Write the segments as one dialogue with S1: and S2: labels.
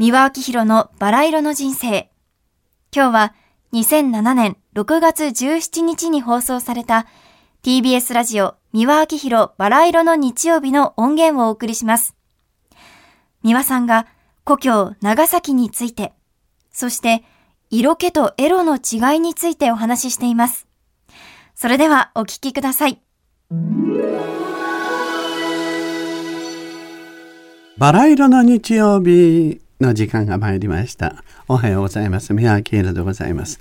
S1: 三輪明宏のバラ色の人生。今日は2007年6月17日に放送された TBS ラジオ三輪明宏バラ色の日曜日の音源をお送りします。三輪さんが故郷長崎について、そして色気とエロの違いについてお話ししています。それではお聞きください。
S2: バラ色の日曜日の時間が参りました。おはようございます。宮脇宏でございます。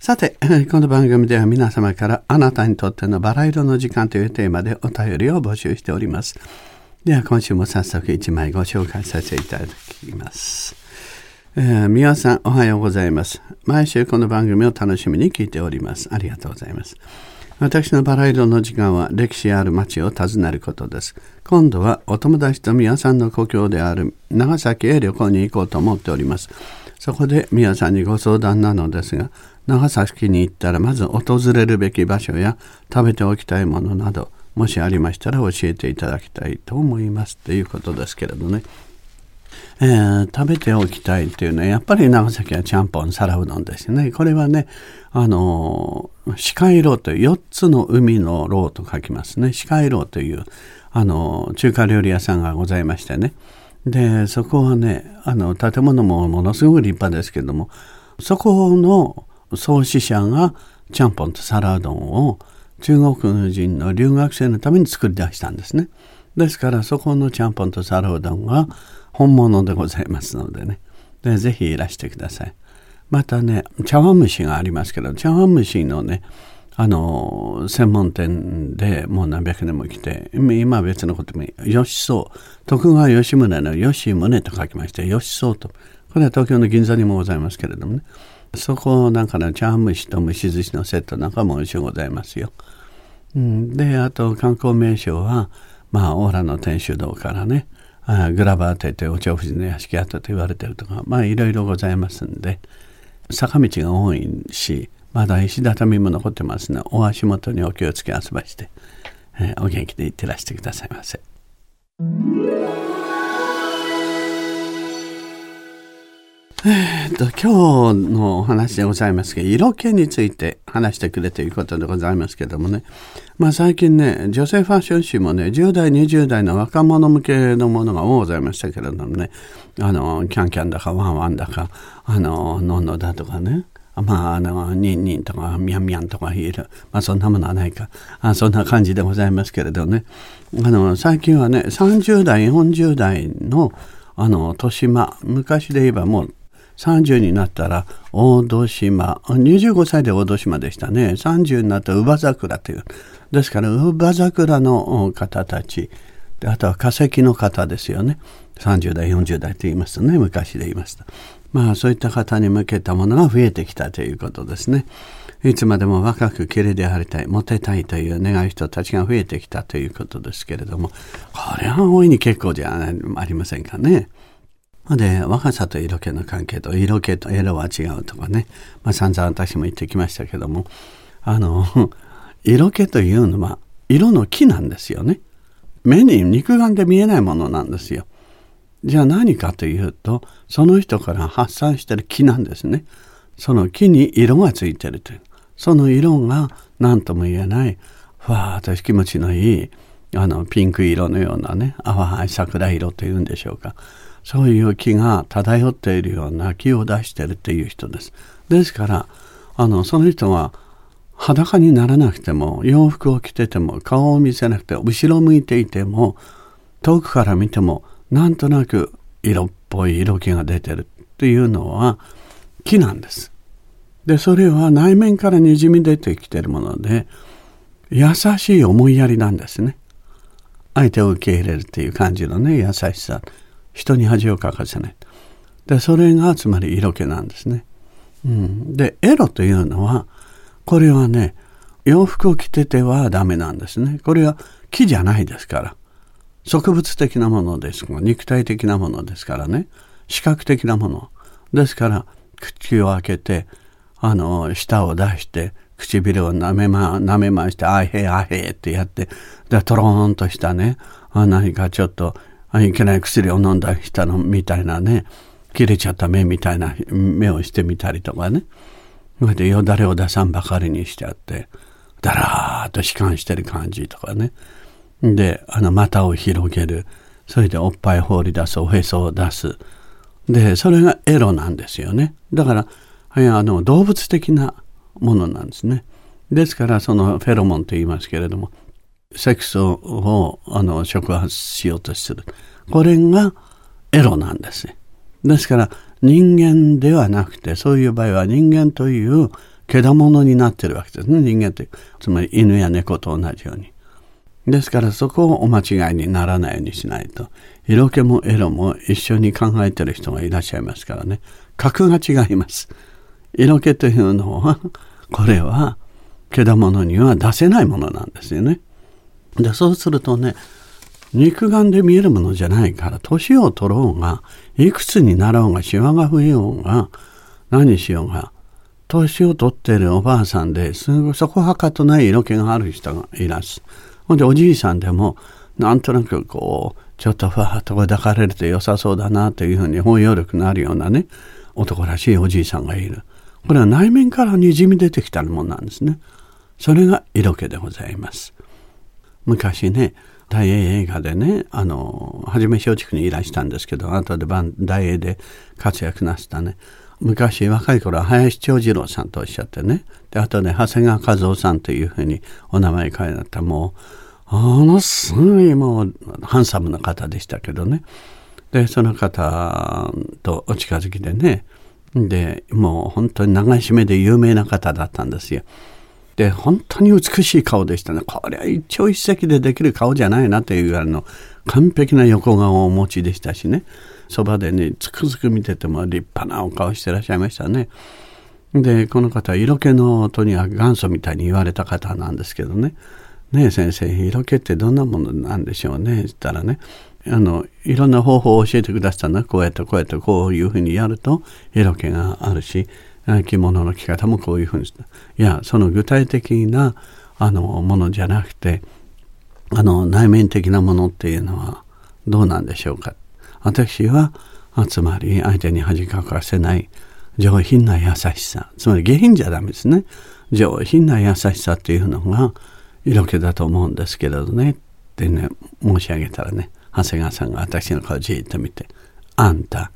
S2: さて、この番組では皆様からあなたにとってのバラ色の時間というテーマでお便りを募集しております。では今週も早速1枚ご紹介させていただきます。えー、皆さんおはようございます。毎週この番組を楽しみに聞いております。ありがとうございます。私のバラ色の時間は歴史ある町を訪ねることです。今度はお友達と宮さんの故郷である長崎へ旅行に行こうと思っております。そこで宮さんにご相談なのですが、長崎に行ったらまず訪れるべき場所や食べておきたいものなどもしありましたら教えていただきたいと思いますということですけれどね、えー、食べておきたいっていうのはやっぱり長崎はちゃんぽん皿うどんですね。これはねあの四海楼という4つの海の楼と書きますね。四海楼というあの中華料理屋さんがございましてね。でそこはねあの建物もものすごく立派ですけどもそこの創始者がちゃんぽんと皿うどんを中国人の留学生のために作り出したんですね。ですからそこのちゃんぽんと皿うどんが本物でございますのでね。でぜひいらしてください。またね、茶碗蒸しがありますけど、茶碗蒸しのね、あの、専門店でもう何百年も来て、今は別のことも、吉宗、徳川吉宗の吉宗と書きまして、吉宗と。これは東京の銀座にもございますけれどもね。そこなんかの茶碗蒸しと蒸し寿司のセットなんかも美味しゅうございますよ。で、あと観光名所は、まあ、オーラの天主堂からね、あグラバーというお蝶夫人の屋敷跡と言われてるとか、まあ、いろいろございますんで、坂道が多いし、まだ石畳も残ってますの、ね、お足元にお気をつけあそばして、えー、お元気でいってらしてくださいませ。えー、と今日のお話でございますけど色気について話してくれということでございますけどもね、まあ、最近ね女性ファッション誌もね10代20代の若者向けのものが多ございましたけれどもねあのキャンキャンだかワンワンだかあのノンノだとかねまあ、あの、ニンニンとか、ミャンミャンとかいる。まあ、そんなものはないか。あそんな感じでございますけれどね。あの、最近はね、30代、40代の、あの、豊島、昔で言えばもう、30になったら大戸島。25歳で大戸島でしたね。30になった乳母桜という。ですから乳母桜の方たち。であとは化石の方ですよね。30代40代と言いますとね。昔で言いますと。まあそういった方に向けたものが増えてきたということですね。いつまでも若く綺麗でありたいモテたいという願う人たちが増えてきたということですけれども。これは大いに結構じゃありませんかね。で、若さと色気の関係と色気と色は違うとかね、まあ、散々私も言ってきましたけども、あの、色気というのは色の木なんですよね。目に肉眼で見えないものなんですよ。じゃあ何かというと、その人から発散してる木なんですね。その木に色がついてるという。その色が何とも言えない、ふわーっと気持ちのいい、あの、ピンク色のようなね、淡い桜色というんでしょうか。そういう気が漂っているような気を出してるっていう人です。ですからあのその人は裸にならなくても洋服を着てても顔を見せなくて後ろ向いていても遠くから見てもなんとなく色っぽい色気が出てるっていうのは木なんです。でそれは内面からにじみ出てきてるもので優しい思いやりなんですね。相手を受け入れるっていう感じのね優しさ人に恥をかかせない。でそれがつまり色気なんですね、うん、でエロというのはこれはね洋服を着ててはダメなんですね。これは木じゃないですから。植物的なものです肉体的なものですからね。視覚的なもの。ですから口を開けてあの舌を出して唇を舐めま舐めましてあへあへってやってでトローンとしたね何かちょっといけない薬を飲んだ人のみたいなね切れちゃった目みたいな目をしてみたりとかね。それでよだれを出さんばかりにしちゃって、だらーっと悲観してる感じとかね。で、あの、股を広げる。それでおっぱい放り出す、おへそを出す。で、それがエロなんですよね。だから、あの、動物的なものなんですね。ですから、そのフェロモンと言いますけれども、セックスをあの触発しようとする。これがエロなんですね。ですから人間ではなくてそういう場合は人間という獣になってるわけですね人間というつまり犬や猫と同じように。ですからそこをお間違いにならないようにしないと色気もエロも一緒に考えてる人がいらっしゃいますからね格が違います。色気というのはこれは獣には出せないものなんですよね。でそうするとね肉眼で見えるものじゃないから年を取ろうがいくつになろうがシワが増えようが何しようが年を取ってるおばあさんですぐそこはかとない色気がある人がいらす。ほんでおじいさんでもなんとなくこうちょっとふわっと抱かれると良さそうだなというふうに包容力のあるようなね男らしいおじいさんがいる。これは内面からにじみ出てきたものなんですね。それが色気でございます。昔ね大英映画でねあの初め松竹にいらしたんですけど後で大英で活躍なすったね。昔若い頃は林長次郎さんとおっしゃってね。で後で長谷川和夫さんというふうにお名前変えられた。もうものすごいもうハンサムな方でしたけどね。でその方とお近づきでね。でもう本当に長い締めで有名な方だったんですよ。で本当に美しい顔でしたね。これは一朝一夕でできる顔じゃないなというぐらいの完璧な横顔をお持ちでしたしね。そばでねつくづく見てても立派なお顔してらっしゃいましたね。でこの方色気のとにかく元祖みたいに言われた方なんですけどね。ねえ先生色気ってどんなものなんでしょうね。言ったらねあのいろんな方法を教えてくださったのこうやってこうやってこういうふうにやると色気があるし着物の着方もこういうふうにした。いや、その具体的なあのものじゃなくて、あの内面的なものっていうのはどうなんでしょうか。私は、つまり相手に恥かかせない上品な優しさ。つまり下品じゃダメですね。上品な優しさっていうのが色気だと思うんですけれどね。ってね、申し上げたらね、長谷川さんが私の顔じっと見て、あんた、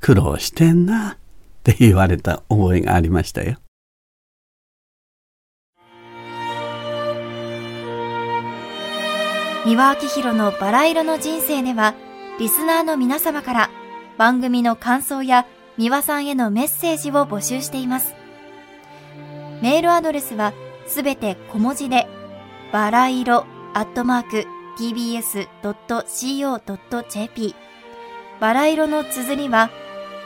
S2: 苦労してんな。って言われた覚えがありましたよ。
S1: 三輪明宏のバラ色の人生では、リスナーの皆様から番組の感想や三輪さんへのメッセージを募集しています。メールアドレスはすべて小文字で、バラ色アットマーク tbs.co.jp バラ色の綴りは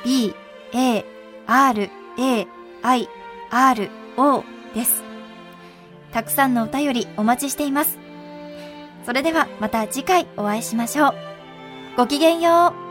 S1: b, a, R, A, I, R, O です。たくさんのお便りお待ちしています。それではまた次回お会いしましょう。ごきげんよう。